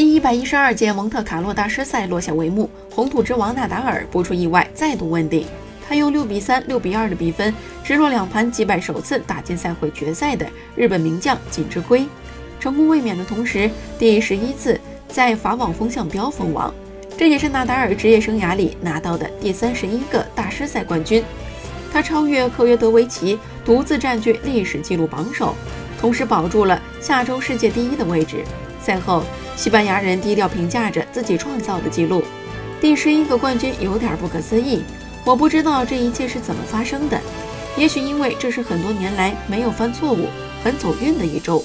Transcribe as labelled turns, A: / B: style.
A: 第一百一十二届蒙特卡洛大师赛落下帷幕，红土之王纳达尔不出意外再度问鼎。他用六比三、六比二的比分直落两盘击败首次打进赛会决赛的日本名将锦织圭，成功卫冕的同时，第十一次在法网风向标封王。这也是纳达尔职业生涯里拿到的第三十一个大师赛冠军。他超越科约德维奇，独自占据历史纪录榜首，同时保住了下周世界第一的位置。赛后，西班牙人低调评价着自己创造的记录：“第十一个冠军有点不可思议，我不知道这一切是怎么发生的。也许因为这是很多年来没有犯错误、很走运的一周。”